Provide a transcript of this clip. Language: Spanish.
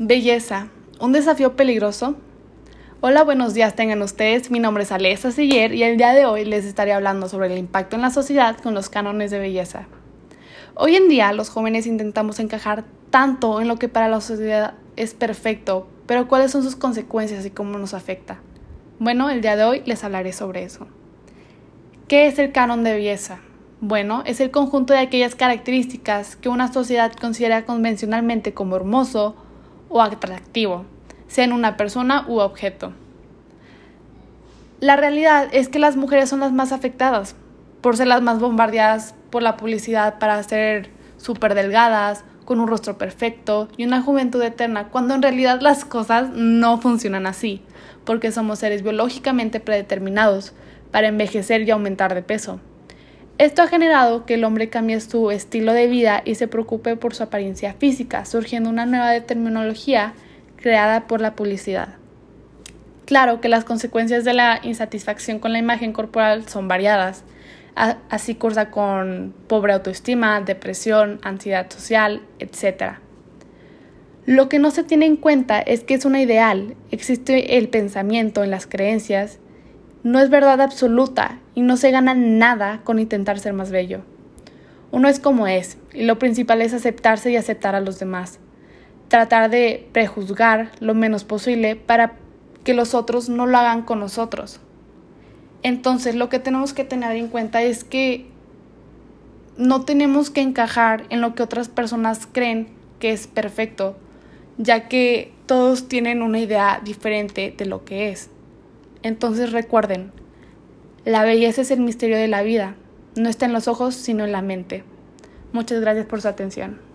Belleza, un desafío peligroso. Hola, buenos días tengan ustedes. Mi nombre es Alessa Siller y el día de hoy les estaré hablando sobre el impacto en la sociedad con los cánones de belleza. Hoy en día los jóvenes intentamos encajar tanto en lo que para la sociedad es perfecto, pero ¿cuáles son sus consecuencias y cómo nos afecta? Bueno, el día de hoy les hablaré sobre eso. ¿Qué es el canon de belleza? Bueno, es el conjunto de aquellas características que una sociedad considera convencionalmente como hermoso, o atractivo, sea en una persona u objeto. La realidad es que las mujeres son las más afectadas, por ser las más bombardeadas por la publicidad para ser súper delgadas, con un rostro perfecto y una juventud eterna, cuando en realidad las cosas no funcionan así, porque somos seres biológicamente predeterminados para envejecer y aumentar de peso. Esto ha generado que el hombre cambie su estilo de vida y se preocupe por su apariencia física, surgiendo una nueva terminología creada por la publicidad. Claro que las consecuencias de la insatisfacción con la imagen corporal son variadas, así cursa con pobre autoestima, depresión, ansiedad social, etc. Lo que no se tiene en cuenta es que es una ideal, existe el pensamiento en las creencias no es verdad absoluta y no se gana nada con intentar ser más bello. Uno es como es, y lo principal es aceptarse y aceptar a los demás. Tratar de prejuzgar lo menos posible para que los otros no lo hagan con nosotros. Entonces lo que tenemos que tener en cuenta es que no tenemos que encajar en lo que otras personas creen que es perfecto, ya que todos tienen una idea diferente de lo que es. Entonces recuerden, la belleza es el misterio de la vida, no está en los ojos, sino en la mente. Muchas gracias por su atención.